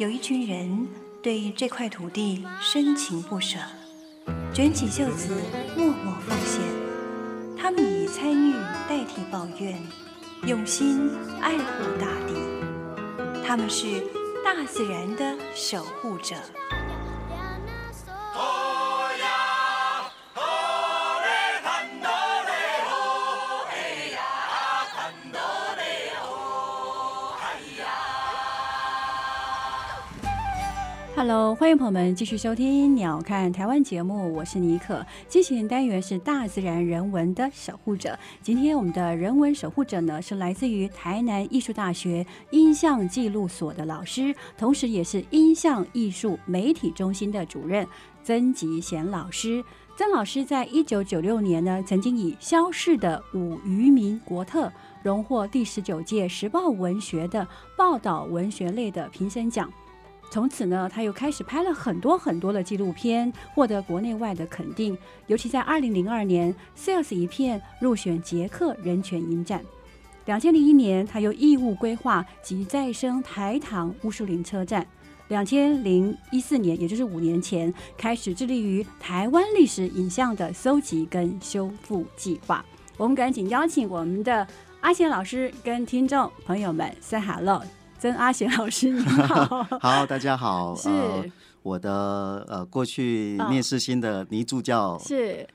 有一群人对这块土地深情不舍，卷起袖子默默奉献。他们以参与代替抱怨，用心爱护大地。他们是大自然的守护者。Hello，欢迎朋友们继续收听《鸟看台湾》节目，我是妮可。进行单元是大自然人文的守护者。今天我们的人文守护者呢，是来自于台南艺术大学音像记录所的老师，同时也是音像艺术媒体中心的主任曾吉贤老师。曾老师在一九九六年呢，曾经以《消逝的五渔民国特》荣获第十九届时报文学的报道文学类的评审奖。从此呢，他又开始拍了很多很多的纪录片，获得国内外的肯定。尤其在二零零二年，《Sales 一片》入选捷克人权影展。两千零一年，他又义务规划及再生台糖乌树林车站。两千零一四年，也就是五年前，开始致力于台湾历史影像的搜集跟修复计划。我们赶紧邀请我们的阿贤老师跟听众朋友们 say hello。曾阿贤老师，你好，好，大家好，是。我的呃过去面试新的倪助教，是。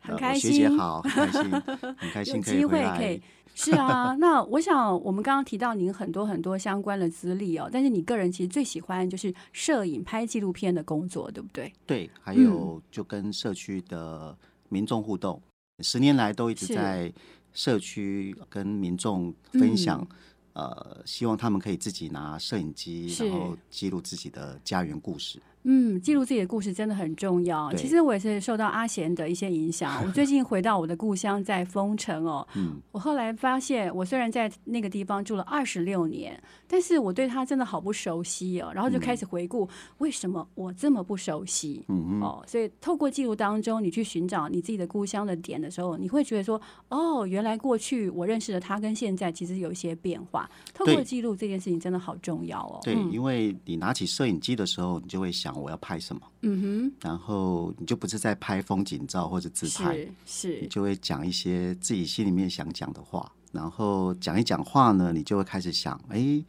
很开心，学姐好，很开心，很开心，有机会可以，是啊，那我想我们刚刚提到您很多很多相关的资历哦，但是你个人其实最喜欢就是摄影拍纪录片的工作，对不对？对，还有就跟社区的民众互动，十年来都一直在社区跟民众分享。呃，希望他们可以自己拿摄影机，然后记录自己的家园故事。嗯，记录自己的故事真的很重要。其实我也是受到阿贤的一些影响。我最近回到我的故乡，在丰城哦。嗯。我后来发现，我虽然在那个地方住了二十六年，但是我对他真的好不熟悉哦。然后就开始回顾，为什么我这么不熟悉？嗯哦，所以透过记录当中，你去寻找你自己的故乡的点的时候，你会觉得说，哦，原来过去我认识的他跟现在其实有一些变化。透过记录这件事情真的好重要哦。对，因为你拿起摄影机的时候，你就会想。我要拍什么？嗯哼，然后你就不是在拍风景照或者自拍，是，你就会讲一些自己心里面想讲的话，然后讲一讲话呢，你就会开始想，哎，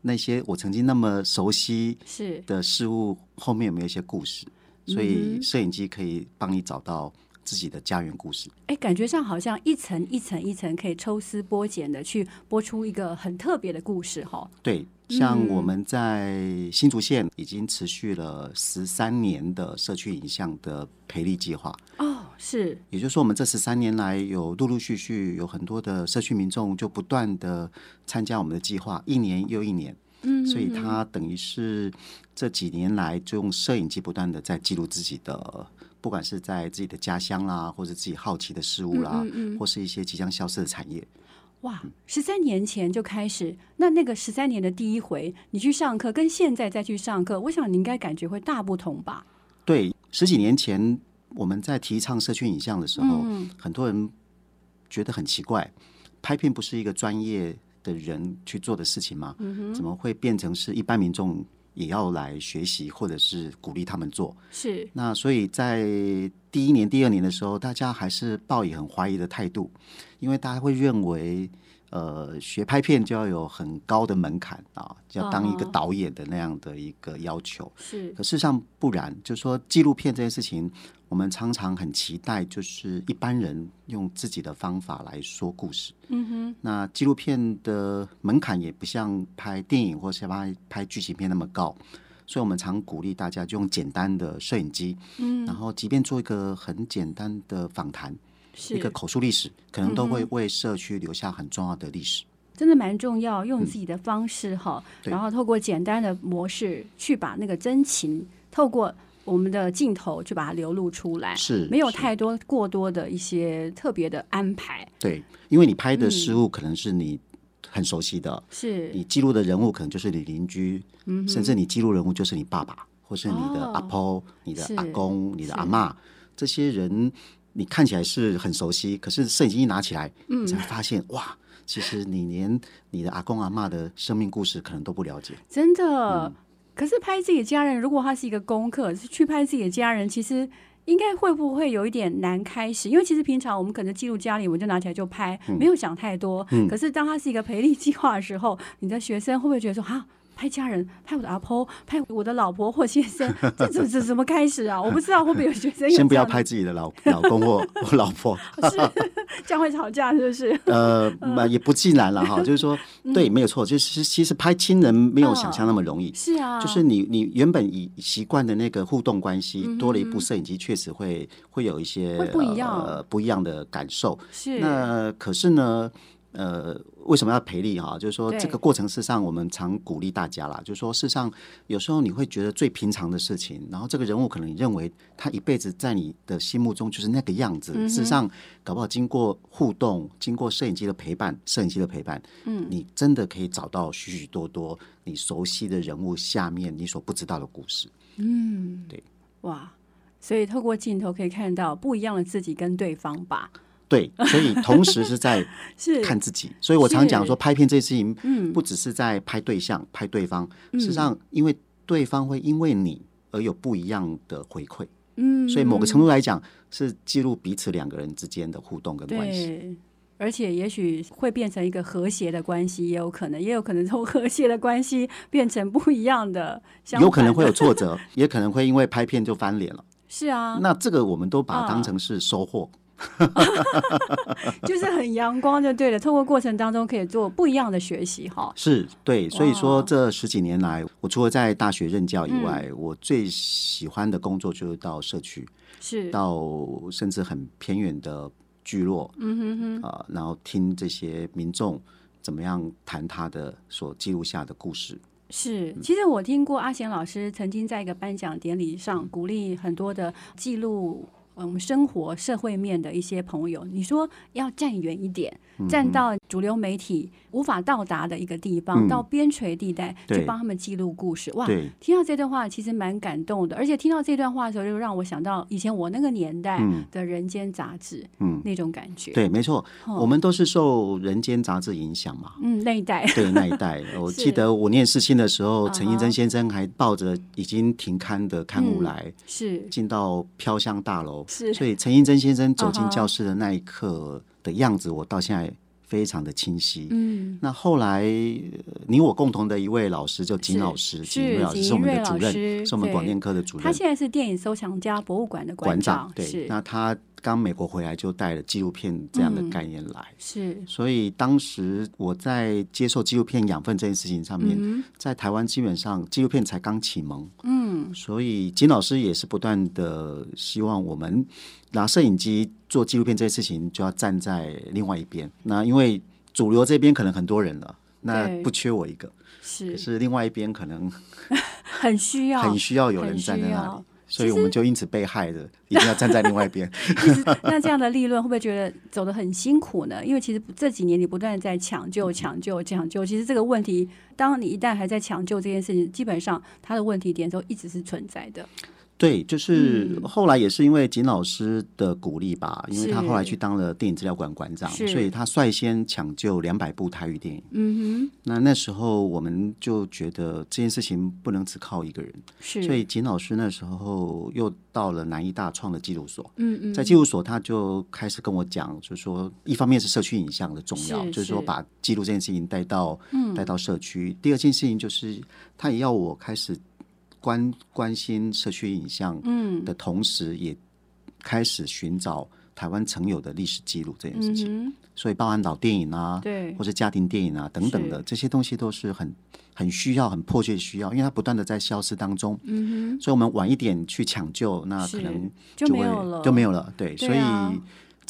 那些我曾经那么熟悉是的事物后面有没有一些故事？所以摄影机可以帮你找到自己的家园故事。哎，感觉上好像一层一层一层可以抽丝剥茧的去播出一个很特别的故事，哈。对。像我们在新竹县已经持续了十三年的社区影像的培力计划哦，是，也就是说，我们这十三年来有陆陆续续有很多的社区民众就不断的参加我们的计划，一年又一年，嗯，所以他等于是这几年来就用摄影机不断的在记录自己的，不管是在自己的家乡啦，或者自己好奇的事物啦，或是一些即将消失的产业。哇，十三年前就开始，那那个十三年的第一回，你去上课跟现在再去上课，我想你应该感觉会大不同吧？对，十几年前我们在提倡社区影像的时候，很多人觉得很奇怪，拍片不是一个专业的人去做的事情吗？怎么会变成是一般民众也要来学习，或者是鼓励他们做？是那所以在第一年、第二年的时候，大家还是抱以很怀疑的态度。因为大家会认为，呃，学拍片就要有很高的门槛啊，要当一个导演的那样的一个要求。是，可事实上不然。就是说，纪录片这件事情，我们常常很期待，就是一般人用自己的方法来说故事。嗯哼。那纪录片的门槛也不像拍电影或是拍拍剧情片那么高，所以我们常鼓励大家就用简单的摄影机，嗯，然后即便做一个很简单的访谈。一个口述历史，可能都会为社区留下很重要的历史，真的蛮重要。用自己的方式哈，然后透过简单的模式去把那个真情，透过我们的镜头去把它流露出来，是没有太多过多的一些特别的安排。对，因为你拍的事物可能是你很熟悉的，是你记录的人物可能就是你邻居，甚至你记录人物就是你爸爸，或是你的阿婆、你的阿公、你的阿妈，这些人。你看起来是很熟悉，可是摄影机一拿起来，你才发现哇，其实你连你的阿公阿妈的生命故事可能都不了解。真的，可是拍自己的家人，如果他是一个功课，是去拍自己的家人，其实应该会不会有一点难开始？因为其实平常我们可能记录家里，我们就拿起来就拍，没有想太多。可是当他是一个培力计划的时候，你的学生会不会觉得说哈？拍家人，拍我的阿婆，拍我的老婆或先生，这怎怎怎么开始啊？我不知道会不会有学生先不要拍自己的老老公或老婆，是 这样会吵架，是不是？呃，也不尽然了哈，就是说，对，没有错，就是其实拍亲人没有想象那么容易，是啊，就是你你原本以习惯的那个互动关系，多了一部摄影机，确实会会有一些不一样。呃不一样的感受。是。那可是呢？呃，为什么要赔力哈？就是说，这个过程事实上，我们常鼓励大家啦。就是说，事实上，有时候你会觉得最平常的事情，然后这个人物可能你认为他一辈子在你的心目中就是那个样子。事实上，搞不好经过互动，经过摄影机的陪伴，摄影机的陪伴，嗯，你真的可以找到许许多多你熟悉的人物下面你所不知道的故事。嗯，对，哇，所以透过镜头可以看到不一样的自己跟对方吧。对，所以同时是在 看自己，所以我常讲说，拍片这件事情，嗯，不只是在拍对象、拍对方，事实上，因为对方会因为你而有不一样的回馈，嗯，所以某个程度来讲，是记录彼此两个人之间的互动跟关系，而且也许会变成一个和谐的关系，也有可能，也有可能从和谐的关系变成不一样的，有可能会有挫折，也可能会因为拍片就翻脸了，是啊，那这个我们都把它当成是收获。就是很阳光就对了，透过过程当中可以做不一样的学习哈。是对，所以说这十几年来，我除了在大学任教以外，我最喜欢的工作就是到社区，是到甚至很偏远的聚落，嗯哼哼啊，然后听这些民众怎么样谈他的所记录下的故事。是，其实我听过阿贤老师曾经在一个颁奖典礼上鼓励很多的记录。我们生活社会面的一些朋友，你说要站远一点，站到主流媒体无法到达的一个地方，到边陲地带去帮他们记录故事。哇，听到这段话其实蛮感动的，而且听到这段话的时候，就让我想到以前我那个年代的人间杂志，嗯，那种感觉。对，没错，我们都是受人间杂志影响嘛。嗯，那一代，对那一代，我记得我念世新的时候，陈映真先生还抱着已经停刊的刊物来，是进到飘香大楼。是，所以陈映真先生走进教室的那一刻的样子，我到现在非常的清晰。嗯，那后来你我共同的一位老师就金老师，金瑞老师是我们的主任，是我们广电科的主任。他现在是电影收藏家博物馆的馆长。对，那他刚美国回来就带了纪录片这样的概念来。是，所以当时我在接受纪录片养分这件事情上面，在台湾基本上纪录片才刚启蒙。嗯。所以金老师也是不断的希望我们拿摄影机做纪录片这件事情，就要站在另外一边。那因为主流这边可能很多人了，那不缺我一个，是可是另外一边可能 很需要，很需要有人站在那里。所以我们就因此被害的，一定要站在另外一边。那这样的利润会不会觉得走得很辛苦呢？因为其实这几年你不断在抢救、抢救、抢救，其实这个问题，当你一旦还在抢救这件事情，基本上它的问题点都一直是存在的。对，就是后来也是因为景老师的鼓励吧，因为他后来去当了电影资料馆馆长，所以他率先抢救两百部台语电影。嗯哼，那那时候我们就觉得这件事情不能只靠一个人，是，所以景老师那时候又到了南艺大创的纪录所。嗯嗯，在。纪录所他就开始跟我讲，就是说，一方面是社区影像的重要，就是说把记录这件事情带到嗯。带到社区；第二件事情就是他也要我开始。关关心社区影像嗯。的同时，也开始寻找台湾曾有的历史记录这件事情。所以，包含老电影啊，对，或者家庭电影啊等等的这些东西，都是很很需要、很迫切需要，因为它不断的在消失当中。嗯哼，所以我们晚一点去抢救，那可能就没有了，就没有了。对，所以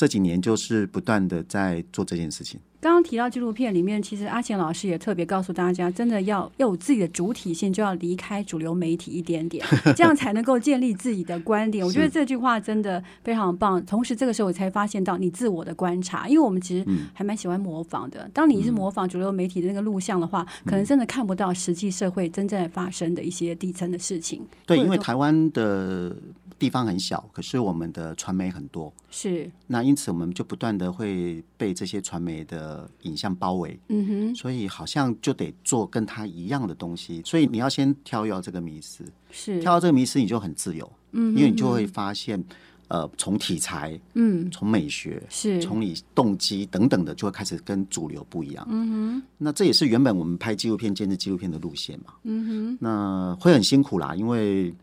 这几年就是不断的在做这件事情。刚刚提到纪录片里面，其实阿贤老师也特别告诉大家，真的要要有自己的主体性，就要离开主流媒体一点点，这样才能够建立自己的观点。我觉得这句话真的非常棒。同时，这个时候我才发现到你自我的观察，因为我们其实还蛮喜欢模仿的。当你是模仿主流媒体的那个录像的话，可能真的看不到实际社会真正发生的一些底层的事情。对，因为台湾的地方很小，可是我们的传媒很多，是，那因此我们就不断的会被这些传媒的影像包围，嗯哼，所以好像就得做跟他一样的东西，所以你要先挑要这个迷思，是，挑到这个迷思你就很自由，嗯哼，因为你就会发现，呃，从题材、嗯，从美学、是，从你动机等等的，就会开始跟主流不一样。嗯哼，那这也是原本我们拍纪录片、监制纪录片的路线嘛。嗯哼，那会很辛苦啦，因为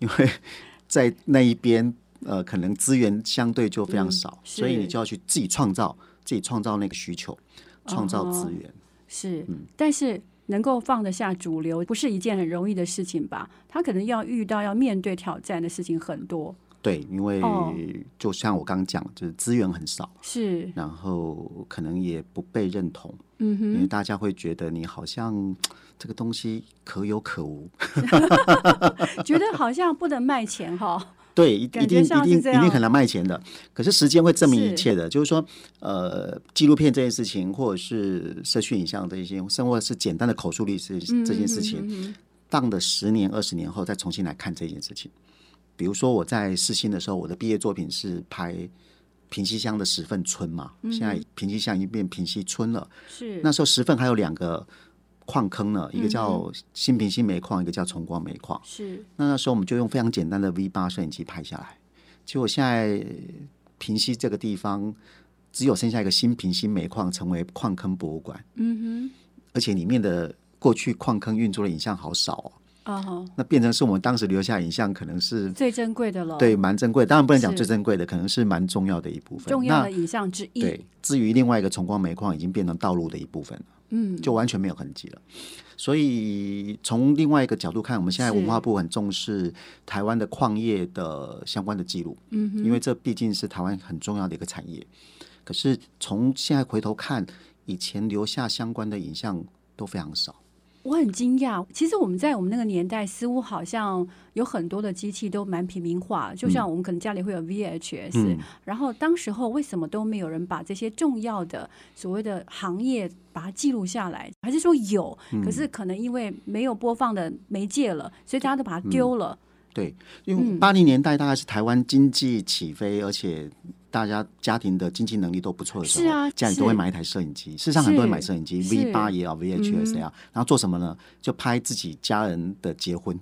因为在那一边，呃，可能资源相对就非常少，是所以你就要去自己创造，自己创造那个需求，创造资源。是，嗯但是能够放得下主流，不是一件很容易的事情吧？他可能要遇到要面对挑战的事情很多，对，因为哦就像我刚刚讲，就是资源很少，是，然后可能也不被认同，嗯哼因为，大家会觉得你好像 这个东西可有可无。觉得好像不能卖钱哈，对，一定一定一定很难卖钱的。可是时间会证明一切的，就是说，呃，纪录片这件事情，或者是社区影像这一些，甚或是简单的口述历史嗯这件事情，情，当的十年、二十年后再重新来看这件事情。比如说我在四新的时候，我的毕业作品是拍平西乡的石份村嘛，嗯现在平西乡已经变平西村了。是，那时候石份还有两个矿坑呢，一个嗯叫新平新煤矿，一个叫崇光煤矿。是，那那时候我们就用非常简单的 V 八摄影机拍下来，结果现在平西这个地方只有剩下一个新平新煤矿成为矿坑博物馆，嗯哼。而且里面的过去矿坑运作的影像好少哦，哼，啊哈，那变成是我们当时留下影像可能是最珍贵的了，对，蛮珍贵，当然不能讲最珍贵的，可能是蛮重要的一部分。重要的影像之一，对，至于另外一个崇光煤矿已经变成道路的一部分了。嗯，就完全没有痕迹了。所以从另外一个角度看，我们现在文化部很重视台湾的矿业的相关的记录，嗯，因为这毕竟是台湾很重要的一个产业。可是从现在回头看，以前留下相关的影像都非常少。我很惊讶，其实我们在我们那个年代，似乎好像有很多的机器都蛮平民化，就像我们可能家里会有 VHS，、嗯。然后当时候为什么都没有人把这些重要的所谓的行业把它记录下来？还是说有，可是可能因为没有播放的媒介了，所以大家都把它丢了。对，因为嗯。八零年代大概是台湾经济起飞，而且大家家庭的经济能力都不错的时候，是啊家里都是。会买一台摄影机。事实上，很多人是买摄影机，V 八也好，VHS 也好，然后做什么呢？就拍自己家人的结婚。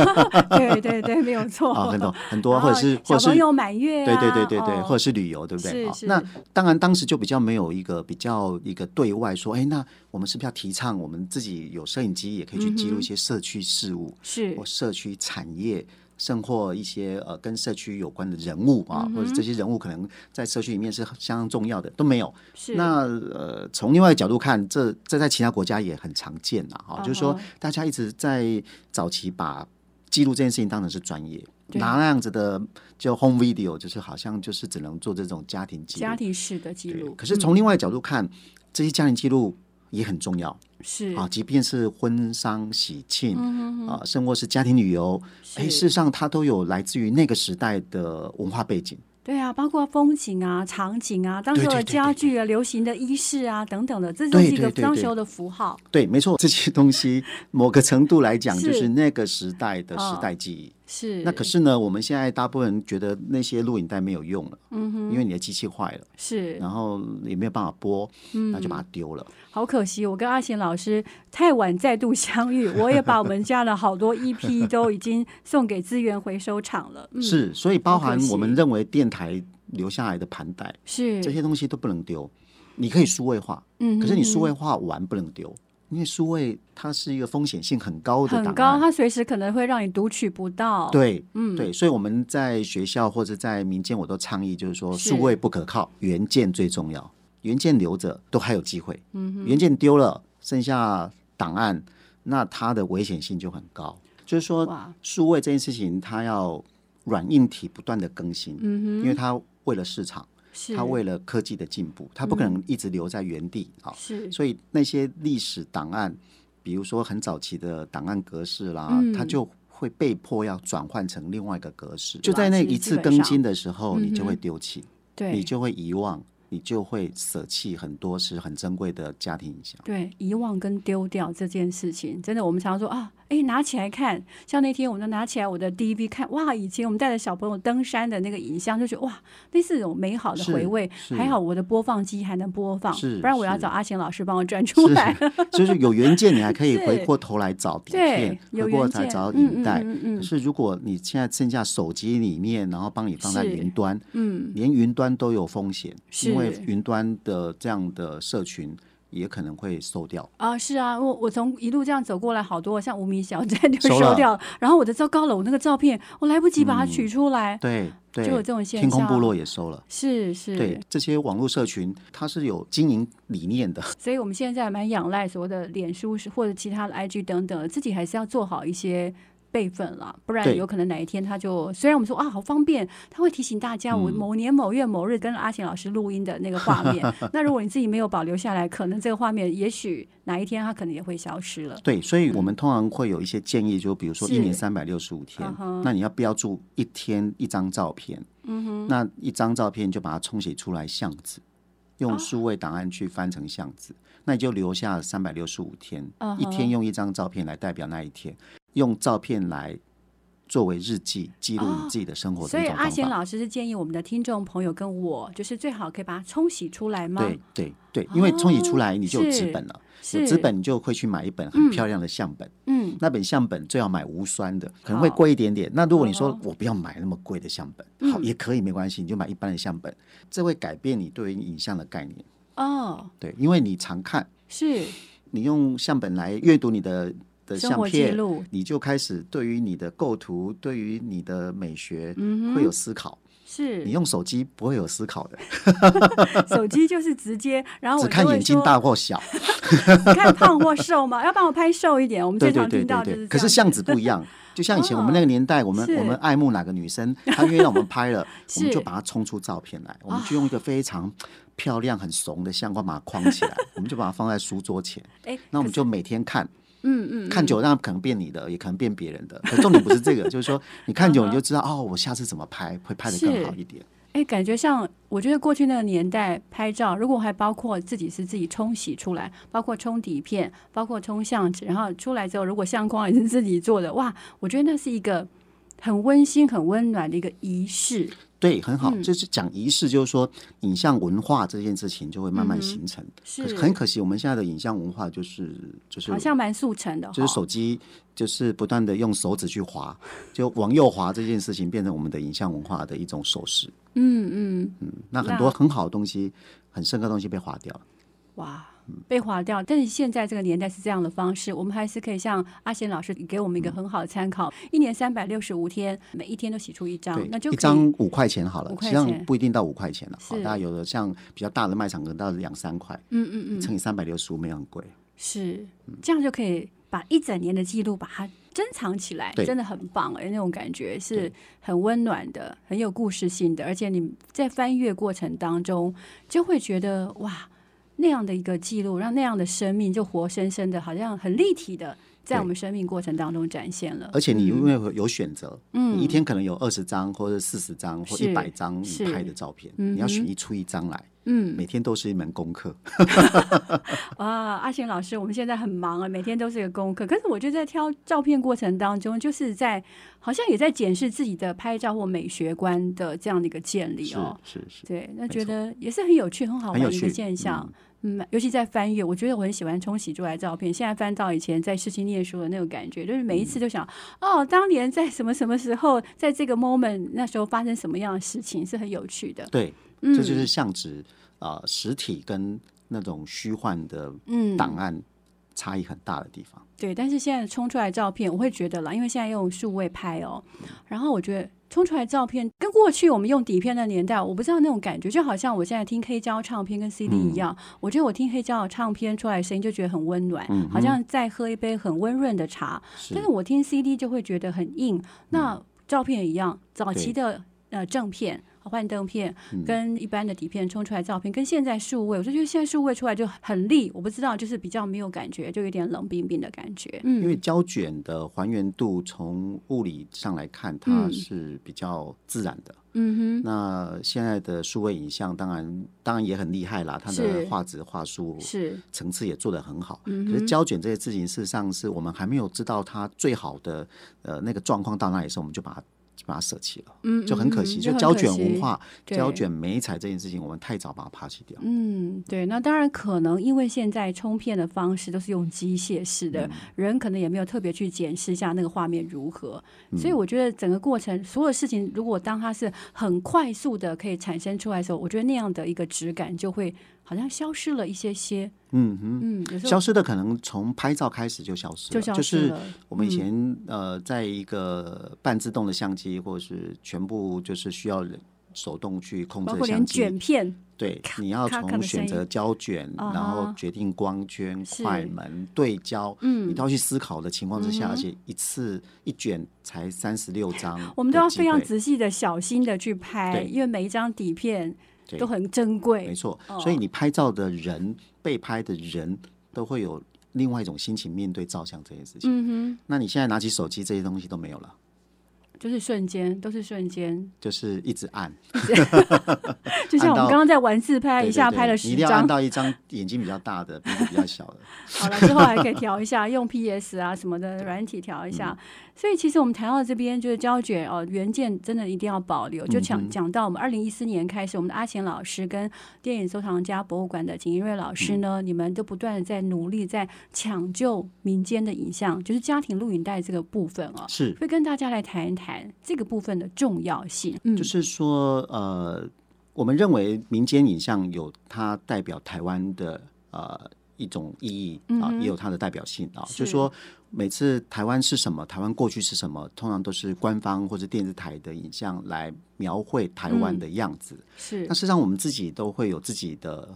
对对对，没有错。啊，很多很多，或者是或者是小朋友满月、对啊，对对对对，哦。或者是旅游，对不对？是是。好那当然，当时就比较没有一个比较一个对外说，哎，那我们是不是要提倡我们自己有摄影机，也可以去记录一些社区事务、是。或社区产业，甚或一些呃跟社区有关的人物啊，嗯或者这些人物可能在社区里面是相当重要的，都没有。是那呃，从另外一个角度看，这这在其他国家也很常见呐，哈、就是说大家一直在早期把记录这件事情当成是专业，拿那样子的就 home video，就是好像就是只能做这种家庭记录。家庭式的记录。可是从另外一角度看，这些家庭记录也很重要。是。啊，即便是婚丧喜庆嗯啊，甚或是家庭旅游，哎，是事实上它都有来自于那个时代的文化背景。对啊，包括风景啊、场景啊、当时候的家具啊、流行的衣饰啊等等的，这都是一个对对对当时候的符号。对，没错，这些东西某个程度来讲，就是那个时代的哦时代记忆。是，那可是呢，我们现在大部分人觉得那些录影带没有用了，嗯哼，因为你的机器坏了，是然后也没有办法播，嗯那就把它丢了。好可惜，我跟阿贤老师太晚再度相遇，我也把我们家的好多 EP 都已经送给资源回收厂了。嗯，是，所以包含我们认为电台留下来的盘带，是这些东西都不能丢。你可以数位化，嗯，可是你数位嗯化完不能丢，因为数位它是一个风险性很高的档很高，案。它随时可能会让你读取不到。，对，嗯，对，所以我们在学校或者在民间，我都倡议，就是说是数位不可靠，原件最重要。原件留着都还有机会，嗯哼，原件丢了，剩下档案，那它的危险性就很高。就是说，哇，数位这件事情，它要软硬体不断的更新，嗯哼，因为它为了市场，是它为了科技的进步，他不可能一直留在原地啊。是。所以那些历史档案，比如说很早期的档案格式啦，嗯。它就会被迫要转换成另外一个格式。就在那一次更新的时候，你就会丢弃，对，你就会遗忘，你就会舍弃很多是很珍贵的家庭影像。对，遗忘跟丢掉这件事情，真的，我们常说啊，哎，拿起来看，像那天我就拿起来我的 DV 看，哇，以前我们带着小朋友登山的那个影像，就觉得哇，那是一种美好的回味。还好我的播放机还能播放，不然我要找阿贤老师帮我转出来。就是有原件，你还可以回过头来找底片，回过头来找影带。可是如果你现在剩下手机里面，然后帮你放在云端，嗯，连云端都有风险，因为云端的这样的社群。也可能会收掉啊！是啊，我我从一路这样走过来，好多像无名小站就收掉，然后我的糟糕了，我那个照片我来不及把它取出来，对，就有这种现象。天空部落也收了，是是，对这些网络社群，它是有经营理念的，所以我们现在蛮仰赖所谓的脸书是或者其他的 IG 等等，自己还是要做好一些。备份了，不然有可能哪一天他就虽然我们说啊好方便，他会提醒大家我某年某月某日跟阿贤老师录音的那个画面。那如果你自己没有保留下来，可能这个画面也许哪一天它可能也会消失了。对，所以我们通常会有一些建议，就比如说一年三百六十五天，那你要标注一天一张照片，嗯哼，那一张照片就把它冲洗出来相纸，用数位档案去翻成相纸，那你就留下三百六十五天，一天用一张照片来代表那一天。用照片来作为日记，记录你自己的生活。所以阿贤老师是建议我们的听众朋友跟我，就是最好可以把它冲洗出来吗？对对对，因为冲洗出来你就有纸本了，有纸本你就会去买一本很漂亮的相本。嗯，那本相本最好买无酸的，可能会贵一点点。那如果你说我不要买那么贵的相本，好也可以没关系，你就买一般的相本，这会改变你对于影像的概念。哦，对，因为你常看，是你用相本来阅读你的。的相片，你就开始对于你的构图，对于你的美学会有思考。是你用手机不会有思考的 手机就是直接，然后只看眼睛大或小，看胖或瘦嘛，要帮我拍瘦一点。我们最常听到就是，可是相纸不一样，就像以前我们那个年代，我们我们爱慕哪个女生，她愿意让我们拍了，我们就把它冲出照片来，我们就用一个非常漂亮、很怂的相框把它框起来，我们就把它放在书桌前。哎，那我们就每天看。嗯嗯，看久那可能变你的，也可能变别人的。可重点不是这个，就是说你看久你就知道哦，我下次怎么拍会拍的更好一点。哎，感觉像我觉得过去那个年代拍照，如果还包括自己是自己冲洗出来，包括冲底片，包括冲相纸，然后出来之后如果相框也是自己做的，哇，我觉得那是一个很温馨、很温暖的一个仪式。对，很好，就是讲仪式，就是说影像文化这件事情就会慢慢形成。是，很可惜，我们现在的影像文化就是就是好像蛮速成的，就是手机就是不断的用手指去滑，就往右滑这件事情变成我们的影像文化的一种手势。嗯嗯嗯，那很多很好的东西，很深刻的东西被划掉了。哇。被划掉，但是现在这个年代是这样的方式，我们还是可以像阿贤老师给我们一个很好的参考。一年三百六十五天，每一天都洗出一张，那就一张五块钱好了，实际上不一定到五块钱了。好，大家有的像比较大的卖场，可能到两三块。嗯嗯嗯，乘以三百六十五，没有很贵。是，这样就可以把一整年的记录把它珍藏起来，真的很棒哎，那种感觉是很温暖的，很有故事性的，而且你在翻阅过程当中就会觉得哇。那样的一个记录，让那样的生命就活生生的，好像很立体的，在我们生命过程当中展现了。而且你因为有选择，嗯，你一天可能有二十张或者四十张或一百张你拍的照片，你要选一出一张来，嗯，每天都是一门功课。啊，阿贤老师，我们现在很忙啊，每天都是一个功课。可是我就在挑照片过程当中，就是在好像也在检视自己的拍照或美学观的这样的一个建立哦。是是，对，那觉得也是很有趣、很好玩的一个现象。嗯，尤其在翻阅，我觉得我很喜欢冲洗出来照片。现在翻到以前在世新念书的那种感觉，就是每一次就想，哦，当年在什么什么时候，在这个 moment 那时候发生什么样的事情，是很有趣的。对，这就是相纸啊，实体跟那种虚幻的档案差异很大的地方。对，但是现在冲出来照片，我会觉得啦，因为现在用数位拍哦，然后我觉得。冲出来照片跟过去我们用底片的年代，我不知道那种感觉，就好像我现在听黑胶唱片跟 CD 一样。我觉得我听黑胶唱片出来声音就觉得很温暖，好像在喝一杯很温润的茶。但是我听 CD 就会觉得很硬。那照片也一样，早期的呃正片幻灯片嗯。跟一般的底片冲出来照片，跟现在数位，我就觉得现在数位出来就很利，我不知道，就是比较没有感觉，就有点冷冰冰的感觉。嗯，因为胶卷的还原度从物理上来看，它嗯。是比较自然的。嗯哼。那现在的数位影像当然当然也很厉害啦，它的画质画术，是。层次也做得很好。嗯可是胶卷这些事情，事实上是我们还没有知道它最好的呃那个状况到哪里的时候，我们就把它把它舍弃了，嗯就很可惜。就胶卷文化、胶卷美彩这件事情，我们太早把它抛弃掉。嗯，对，那当然可能因为现在冲片的方式都是用机械式嗯的，人可能也没有特别去检视一下那个画面如何，嗯所以我觉得整个过程所有事情，如果当它是很快速的可以产生出来的时候，我觉得那样的一个质感就会好像消失了一些些。嗯哼。消失的可能从拍照开始就消失了，就消失是。我们以前、呃，在一个半自动的相机，或者是全部就是需要人手动去控制包括连的相机，卷片，对，你要从选择胶卷，然后决定光圈、是。快门、对焦，嗯。你都要去思考的情况之下，嗯而且一次一卷才三十六张，我们都要非常仔细的、小心的去拍，因为每一张底片对都很珍贵。没错，哦所以你拍照的人、被拍的人都会有另外一种心情面对照相这件事情。嗯哼那你现在拿起手机，这些东西都没有了，就是瞬间，都是瞬间，就是一直按，就像我们刚刚在玩自拍，一下拍了对对你十张。一定要按到一张眼睛比较大的、鼻子比较小的。好了，之后还可以调一下，用 PS 啊什么的 软体调一嗯下。所以其实我们谈到这边，就是胶卷哦，原件真的一定要保留。就讲讲到我们二零一四年开始，我们的阿贤老师跟电影收藏家博物馆的景一瑞老师嗯呢，你们都不断的在努力，在抢救民间的影像，就是家庭录影带这个部分哦。是，会跟大家来谈一谈这个部分的重要性。嗯，就是说，呃，我们认为民间影像有它代表台湾的呃一种意义啊，也有它的代表性啊。就是说，每次台湾是什么，台湾过去是什么，通常都是官方或者电视台的影像来描绘台湾的样子。是那事实上，我们自己都会有自己的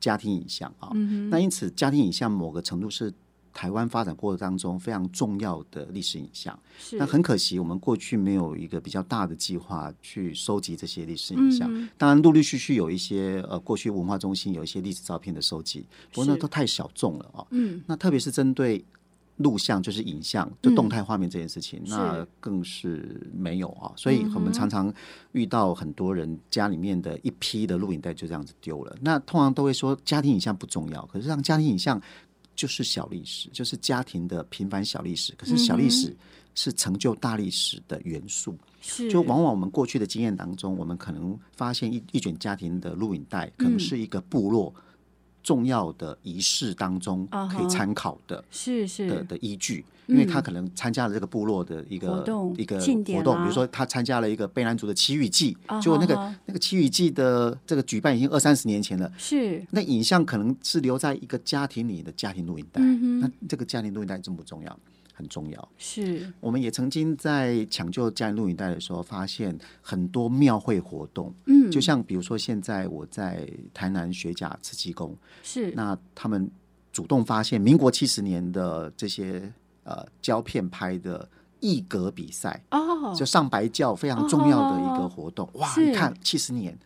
家庭影像啊。嗯那因此，家庭影像某个程度是台湾发展过程当中非常重要的历史影像。是那很可惜，我们过去没有一个比较大的计划去收集这些历史影像。嗯当然，陆陆续续有一些呃，过去文化中心有一些历史照片的收集，不过那都太小众了啊、嗯那特别是针对录像，就是影像，就动态画面这件事情，那更是没有啊。所以我们常常遇到很多人家里面的一批的录影带就这样子丢了。那通常都会说家庭影像不重要，可是让家庭影像就是小历史，就是家庭的平凡小历史。可是小历史是成就大历史的元素。是就往往我们过去的经验当中，我们可能发现一一卷家庭的录影带，可能是一个部落重要的仪式当中可以参考的。是是。的的依据，因为他嗯。可能参加了这个部落的一个活动一个庆典活动，啊比如说他参加了一个卑南族的奇遇记啊，就那个那个祈雨祭的这个举办已经二三十年前了，是。那影像可能是留在一个家庭里的家庭录影带，嗯那这个家庭录影带重不重要？很重要。是。我们也曾经在抢救家庭录影带的时候，发现很多庙会活动，嗯。就像比如说现在我在台南学甲慈济宫，是。那他们主动发现民国七十年的这些呃胶片拍的艺格比赛，哦。就上白教非常重要的一个活动。哇，你看七十年，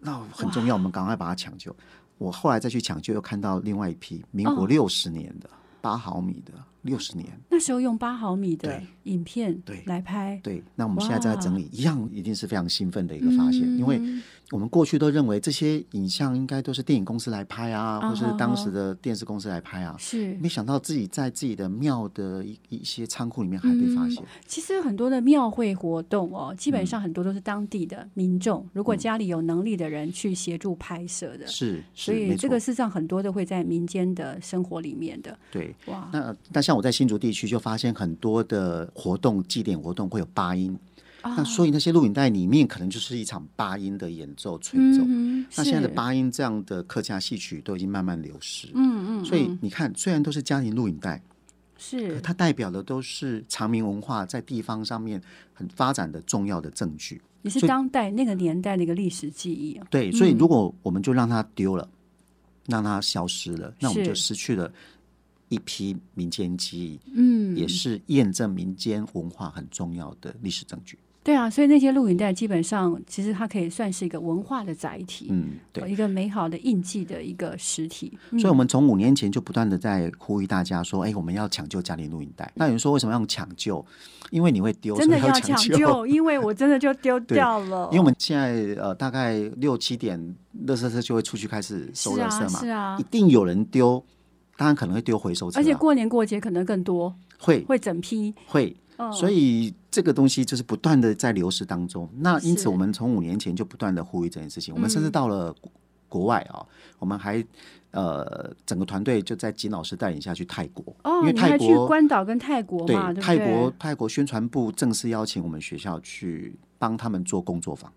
那很重要，我们赶快把它抢救。我后来再去抢救，又看到另外一批民国哦。六十年的八、毫米的六十年。那时候用八毫米的影片对。来拍，对，那我们现在在整理，一样一定是非常兴奋的一个发现，因为嗯我们过去都认为这些影像应该都是电影公司来拍啊，啊或是当时的电视公司来拍啊，是。没想到自己在自己的庙的一一些仓库里面还被发现。其实很多的庙会活动哦，基嗯。本上很多都是当地的民众，如果家里有能力的人去协助拍摄的，是所以这个，事实上很多都会在民间的生活里面的。对。哇，那但像我在新竹地区就发现很多的活动祭典活动会有八音，啊那所以那些录影带里面可能就是一场八音的演奏吹奏。嗯那现在的八音这样的客家戏曲都已经慢慢流失，嗯嗯，所以嗯你看，虽然都是家庭录影带，可是它代表的都是长明文化在地方上面很发展的重要的证据。也是当代那个年代的一个历史记忆啊。对，所以如果我们就让它丢了，让它消失了，那我们就失去了一批民间记忆，嗯，也是验证民间文化很重要的历史证据。对啊，所以那些录影带基本上其实它可以算是一个文化的载体，嗯，对。一个美好的印记的一个实体。所以，我们从五年前就不断的在呼吁大家说：“哎，我们要抢救家庭录影带。”那有人说：“为什么要抢救？因为你会丢，真的要抢救，因为我真的就丢 掉了。因为我们现在呃，大概六七点，垃圾车就会出去开始收垃圾嘛，是啊，一定有人丢，当然可能会丢回收车，而且过年过节可能更多，会会整批会。所以这个东西就是不断的在流失当中。那因此，我们从五年前就不断的呼吁这件事情。我们甚至到了国外啊，我们还呃整个团队就在金老师带领下去泰国。哦，因为泰国关岛跟泰国嘛，对泰国泰国宣传部正式邀请我们学校去帮他们做工作坊。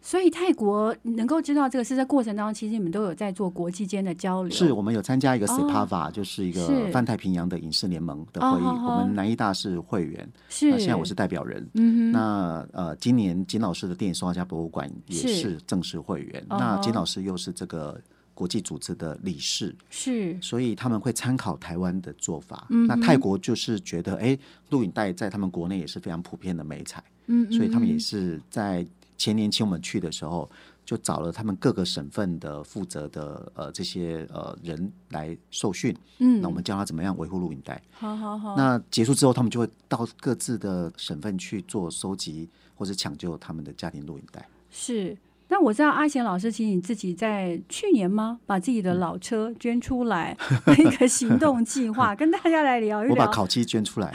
所以泰国能够知道这个是在过程当中，其实你们都有在做国际间的交流。是我们有参加一个 SPAVA，就是一个泛太平洋的影视联盟的会议。我们南艺大是会员，是那现在我是代表人。嗯那呃，今年金老师的电影收藏家博物馆也是正式会员。那金老师又是这个国际组织的理事，是，所以他们会参考台湾的做法。那泰国就是觉得，哎，录影带在他们国内也是非常普遍的美彩。嗯，所以他们也是在。前年请我们去的时候，就找了他们各个省份的负责的呃这些呃人来受训。嗯，那我们教他怎么样维护录影带。好好好。那结束之后，他们就会到各自的省份去做收集或者抢救他们的家庭录影带。是。那我知道阿贤老师，其实你自己在去年吗，把自己的老车捐出来，一个行动计划，跟大家来聊一聊。我把烤漆捐出来，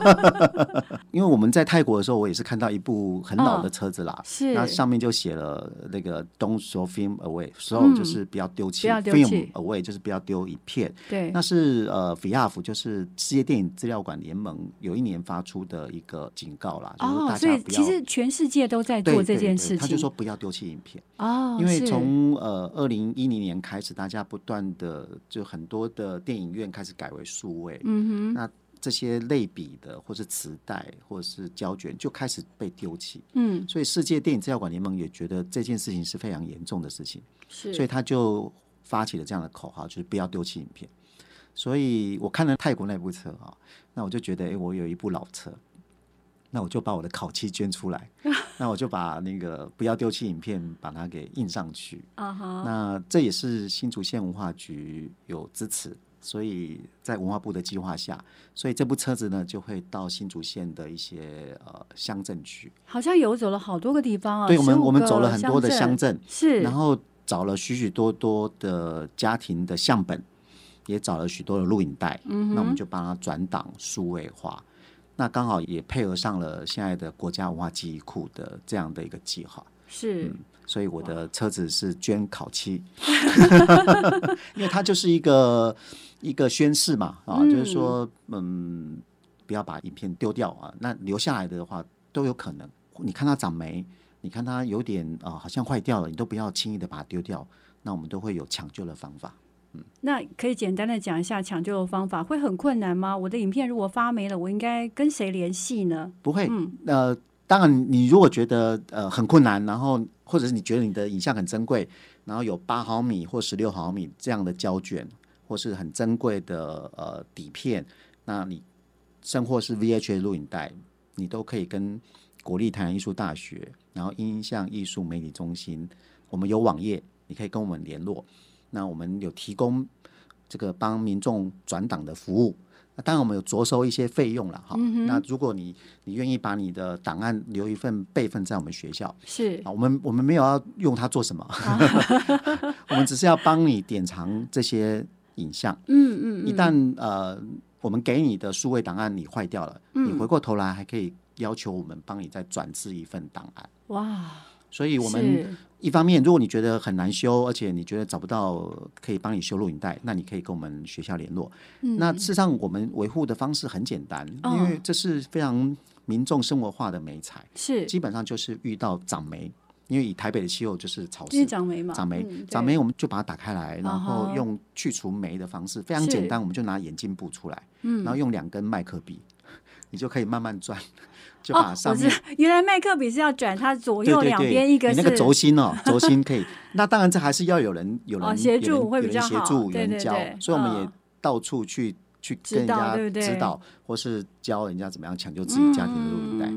因为我们在泰国的时候，我也是看到一部很老的车子啦，是，那上面就写了那个 “Don't throw film away”，throw 就是不要丢弃，film away 就是不要丢一片。对，那是呃 f i a f 就是世界电影资料馆联盟有一年发出的一个警告啦，就是大家不要。其实全世界都在做这件事情，他就说不要。丢弃影片。哦，因为从呃二零一零年开始，大家不断的就很多的电影院开始改为数位，嗯哼，那这些类比的或是磁带或者是胶卷就开始被丢弃，嗯，所以世界电影资料馆联盟也觉得这件事情是非常严重的事情，是，所以他就发起了这样的口号，就是不要丢弃影片。所以我看了泰国那部车啊，那我就觉得，哎，我有一部老车。那我就把我的烤漆捐出来，那我就把那个不要丢弃影片，把它给印上去。那这也是新竹县文化局有支持，所以在文化部的计划下，所以这部车子呢就会到新竹县的一些呃乡镇去。好像游走了好多个地方啊，对我们我们走了很多的乡镇，是，然后找了许许多多的家庭的相本，也找了许多的录影带，嗯，那我们就帮他转档数位化。那刚好也配合上了现在的国家文化记忆库的这样的一个计划，是，所以我的车子是捐烤漆，因为它就是一个一个宣誓嘛，啊，就是说，嗯，不要把影片丢掉啊，那留下来的话都有可能，你看它长霉，你看它有点啊，好像坏掉了，你都不要轻易的把它丢掉，那我们都会有抢救的方法。那可以简单的讲一下抢救的方法，会很困难吗？我的影片如果发霉了，我应该跟谁联系呢？不会，呃，当然，你如果觉得呃很困难，然后或者是你觉得你的影像很珍贵，然后有八毫米或十六毫米这样的胶卷，或是很珍贵的呃底片，那你甚或是 VHS 录影带，你都可以跟国立台湾艺术大学，然后音像艺术媒体中心，我们有网页，你可以跟我们联络。那我们有提供这个帮民众转档的服务，那当然我们有着收一些费用了哈。那如果你你愿意把你的档案留一份备份在我们学校，是啊，我们我们没有要用它做什么，我们只是要帮你典藏这些影像。嗯嗯，一旦呃我们给你的数位档案你坏掉了，你回过头来还可以要求我们帮你再转制一份档案。哇！所以我们一方面，如果你觉得很难修，而且你觉得找不到可以帮你修录影带，那你可以跟我们学校联络。那事实上，我们维护的方式很简单，因为这是非常民众生活化的煤材，是。基本上就是遇到长霉，因为以台北的气候就是潮湿，长霉嘛，长霉，长霉，我们就把它打开来，然后用去除霉的方式，非常简单，我们就拿眼镜布出来，然后用两根麦克笔，你就可以慢慢转。就把上面原来麦克笔是要转它左右两边一个那个轴心哦，轴心可以。那当然这还是要有人有人协助会比较好，有人教，所以我们也到处去去跟人家指导，或是教人家怎么样抢救自己家庭的录音带。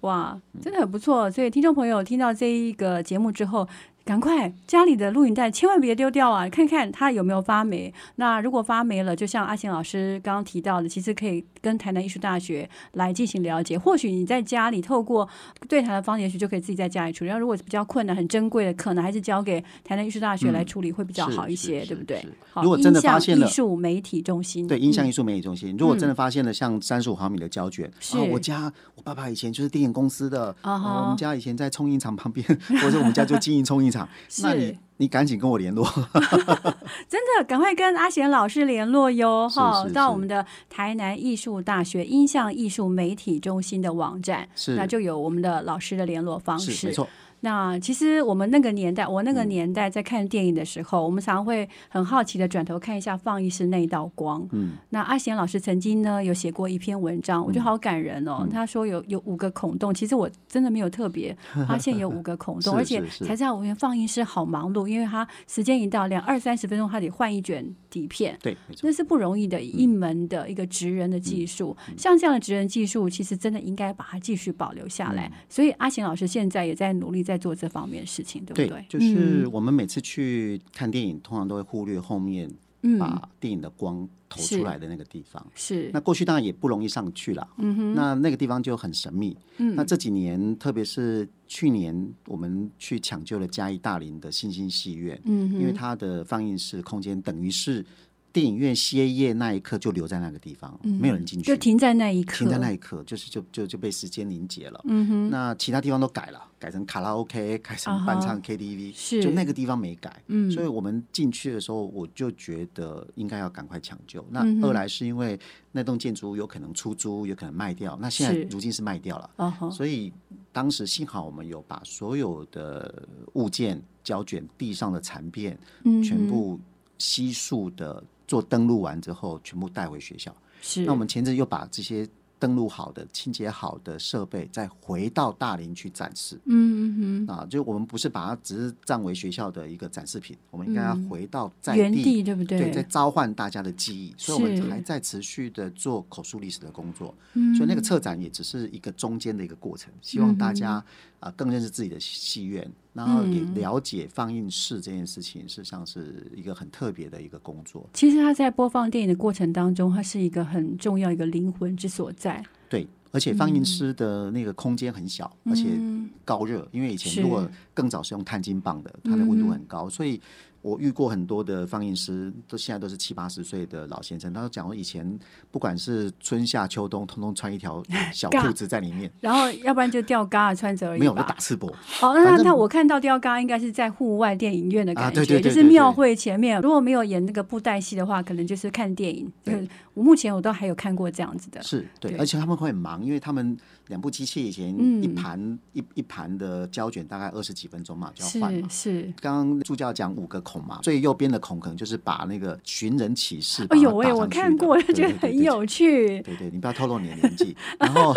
哇，真的很不错。所以听众朋友听到这一个节目之后。赶快，家里的录影带千万别丢掉啊！看看它有没有发霉。那如果发霉了，就像阿贤老师刚刚提到的，其实可以跟台南艺术大学来进行了解。或许你在家里透过对台的方，也许就可以自己在家里处理。如果比较困难、很珍贵的，可能还是交给台南艺术大学来处理会比较好一些，对不对？如果真的发现了艺术媒体中心，对，音像艺术媒体中心，如果真的发现了像三十五毫米的胶卷，是我家我爸爸以前就是电影公司的，我们家以前在冲印厂旁边，或者我们家就经营冲印厂，那你。你赶紧跟我联络，真的赶快跟阿贤老师联络哟！哈，到我们的台南艺术大学音像艺术媒体中心的网站，是那就有我们的老师的联络方式，没错。那其实我们那个年代，我那个年代在看电影的时候，我们常常会很好奇的转头看一下放映室那一道光。嗯，那阿贤老师曾经呢有写过一篇文章，我觉得好感人哦。他说有有五个孔洞，其实我真的没有特别 发现有五个孔洞，而且才知道我们放映室好忙碌，因为他时间一到两二三十分钟，他得换一卷底片。对，那是不容易的一门的一个职人的技术。像这样的职人技术，其实真的应该把它继续保留下来。所以阿贤老师现在也在努力。在做这方面的事情，对不对？就是我们每次去看电影，通常都会忽略后面把电影的光投出来的那个地方。是那过去当然也不容易上去了，嗯哼。那那个地方就很神秘。嗯，那这几年，特别是去年，我们去抢救了嘉义大林的新兴戏院，嗯，因为它的放映室空间等于是。电影院歇业那一刻就留在那个地方，没有人进去，就停在那一刻，停在那一刻，就是就就就被时间凝结了。嗯哼，那其他地方都改了，改成卡拉 OK，改成伴唱 KTV，是就那个地方没改。嗯，所以我们进去的时候，我就觉得应该要赶快抢救。那二来是因为那栋建筑有可能出租，有可能卖掉。那现在如今是卖掉了，所以当时幸好我们有把所有的物件胶卷地上的残片全部悉数的。做登录完之后，全部带回学校。是，那我们前阵又把这些。登录好的、清洁好的设备，再回到大林去展示。嗯嗯啊，就我们不是把它只是占为学校的一个展示品，我们应该要回到在地，对不对？对，在召唤大家的记忆，所以我们还在持续的做口述历史的工作。嗯，所以那个策展也只是一个中间的一个过程，希望大家啊更认识自己的戏院，然后也了解放映室这件事情，事实上是一个很特别的一个工作。其实他在播放电影的过程当中，它是一个很重要一个灵魂之所在。对，而且放映师的那个空间很小，而且高热，因为以前如果更早是用碳金棒的，它的温度很高，所以。我遇过很多的放映师，都现在都是七八十岁的老先生。他讲我，以前不管是春夏秋冬，通通穿一条小裤子在里面，然后要不然就吊嘎穿着而已。没有，就打赤膊。哦，那那我看到吊嘎应该是在户外电影院的感觉，就是庙会前面。如果没有演那个布袋戏的话，可能就是看电影。对，我目前我都还有看过这样子的。是对，而且他们会很忙，因为他们两部机器以前一盘一一盘的胶卷大概二十几分钟嘛，就要换嘛。是，刚刚助教讲五个。孔嘛，最右边的孔可能就是把那个寻人启事。哎呦喂，我看过，觉得很有趣。对对，你不要透露你的年纪。然后，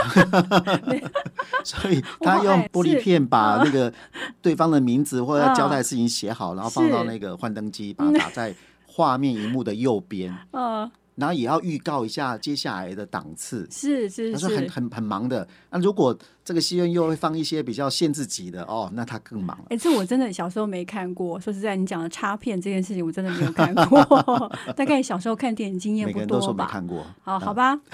所以他用玻璃片把那个对方的名字或者交代的事情写好，然后放到那个幻灯机，把它打在画面荧幕的右边。嗯。然后也要预告一下接下来的档次，是是是，他说很很很忙的。那如果这个戏院又会放一些比较限制级的哦，那他更忙了。哎，这我真的小时候没看过。说实在，你讲的插片这件事情，我真的没有看过。大概小时候看电影经验不多吧。看过，好好吧，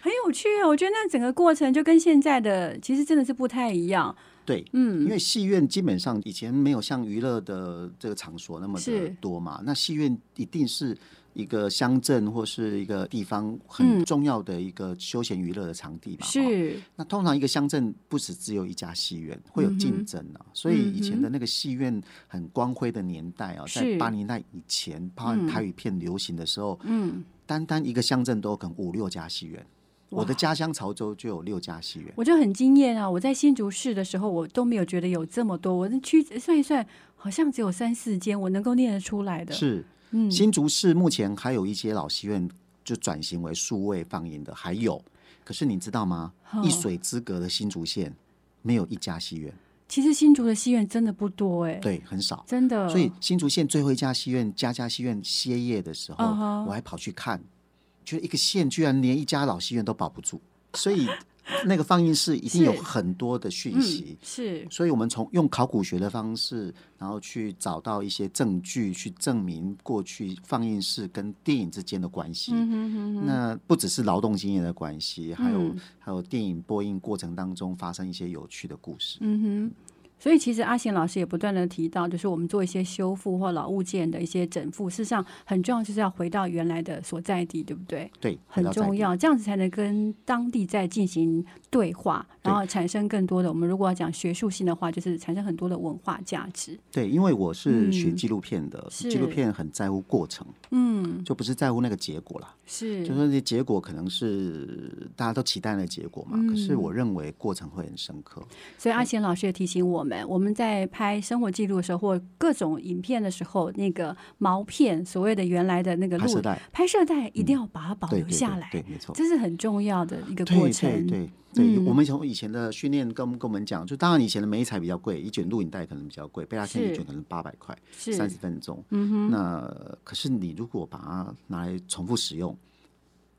很有趣。我觉得那整个过程就跟现在的其实真的是不太一样。对，嗯，因为戏院基本上以前没有像娱乐的这个场所那么的多嘛，那戏院一定是。一个乡镇或是一个地方很重要的一个休闲娱乐的场地嘛，是。那通常一个乡镇不止只有一家戏院，会有竞争啊。所以以前的那个戏院很光辉的年代啊，在八零代以前，包含台语片流行的时候，嗯，单单一个乡镇都可能五六家戏院。我的家乡潮州就有六家戏院，我就很惊艳啊！我在新竹市的时候，我都没有觉得有这么多。我那区算一算，好像只有三四间，我能够念得出来的。是。嗯新竹市目前还有一些老戏院就转型为数位放映的，还有。可是你知道吗？一水之隔的新竹县没有一家戏院。其实新竹的戏院真的不多哎，对，很少，真的。所以新竹县最后一家戏院家家戏院歇业的时候，我还跑去看，觉得一个县居然连一家老戏院都保不住。所以 那个放映室一定有很多的讯息。是所以，我们从用考古学的方式，然后去找到一些证据，去证明过去放映室跟电影之间的关系。那不只是劳动经验的关系，还有、还有电影播映过程当中发生一些有趣的故事。所以其实阿贤老师也不断的提到，就是我们做一些修复或老物件的一些整复，事实上很重要，就是要回到原来的所在地，对不对？对，很。重要，这样子才能跟当地再进行对话，然后产生更多的。我们如果要讲学术性的话，就是产生很多的文化价值。对，因为我是学嗯纪录片的，是纪录片很在乎过程，嗯，就不是在乎那个结果啦。是就说那些结果可能是大家都期待的结果嘛，可是嗯我认为过程会很深刻。所以阿贤老师也提醒我们，我们在拍生活记录的时候，或各种影片的时候，那个毛片，所谓的原来的那个录拍摄带拍摄带，一定要把它保留下来，对，对没错。这是很重要的一个过程。对对对，嗯我们从以前的训练跟跟我们讲，就当然以前的美彩比较贵，一卷录影带可能比较贵，贝拉片是一卷可能八百块，是三十分钟。嗯哼，那可是你如果把它拿来重复使用，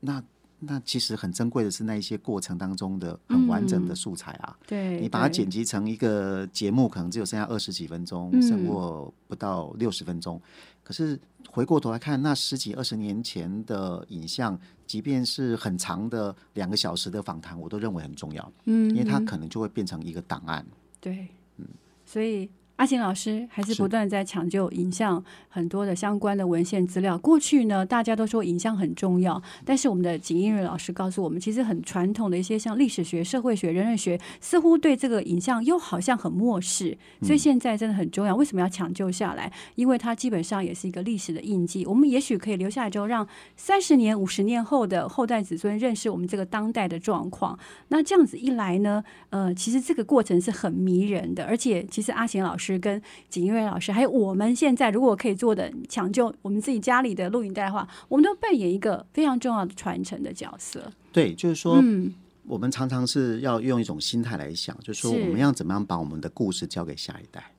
那那其实很珍贵的是那一些过程当中的很完整的素材啊。对，你把它剪辑成一个节目，可能只有剩下二十几分钟，嗯甚或不到六十分钟。可是回过头来看，那十几二十年前的影像，即便是很长的两个小时的访谈，我都认为很重要，嗯因为它可能就会变成一个档案。对，嗯所以阿贤老师还是是不断在抢救影像很多的相关的文献资料。过去呢，大家都说影像很重要，但是我们的景英瑞老师告诉我们，其实很传统的一些像历史学、社会学、人类学，似乎对这个影像又好像很漠视。所以现在真的很重要。为什么要抢救下来？因为它基本上也是一个历史的印记。我们也许可以留下来之后，让三十年、五十年后的后代子孙认识我们这个当代的状况。那这样子一来呢，呃，其实这个过程是很迷人的，而且其实阿贤老师跟景英瑞老师，还有我们现在如果可以做的抢救我们自己家里的录影带的话，我们都扮演一个非常重要的传承的角色。对，就是说，嗯，我们常常是要用一种心态来想，就是说我们要怎么样把我们的故事交给下一代，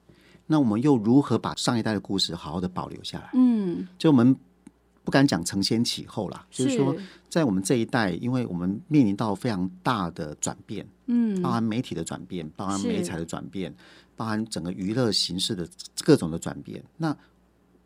那我们又如何把上一代的故事好好的保留下来？嗯，就我们不敢讲承先启后啦，就是说，在我们这一代，因为我们面临到非常大的转变，嗯，包含媒体的转变，包含是媒材的转变，包含整个娱乐形式的各种的转变，那。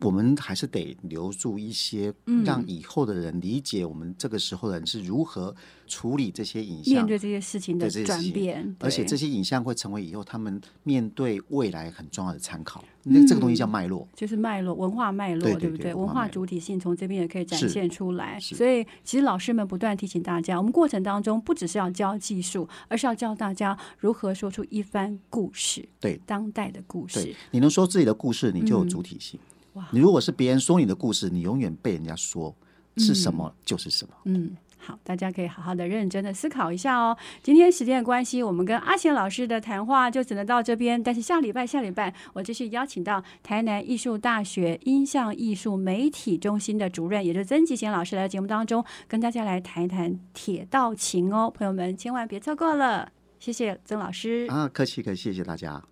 我们还是得留住一些，嗯让以后的人理解我们这个时候的人是如何处理这些影像面，对这些事情的转变，而且这些影像会成为以后他们面对未来很重要的参考。那这个东西叫脉络。就是脉络、文化脉络，对对不对？文化对文化主体性从这边也可以展现出来。所以，其实老师们不断提醒大家，我们过程当中不只是要教技术，而是要教大家如何说出一番故事，对当代的故事。，你能说自己的故事，你就有主体性。嗯哇你如果是别人说你的故事，你永远被人家说是什么就是什么。嗯，好，大家可以好好的、认真的思考一下哦。今天时间的关系，我们跟阿贤老师的谈话就只能到这边。但是下礼拜、下礼拜，我继续邀请到台南艺术大学音像艺术媒体中心的主任，也就是曾吉贤老师来节目当中，跟大家来谈一谈铁道情哦。朋友们，千万别错过了。谢谢曾老师。啊，客气客气，谢谢大家。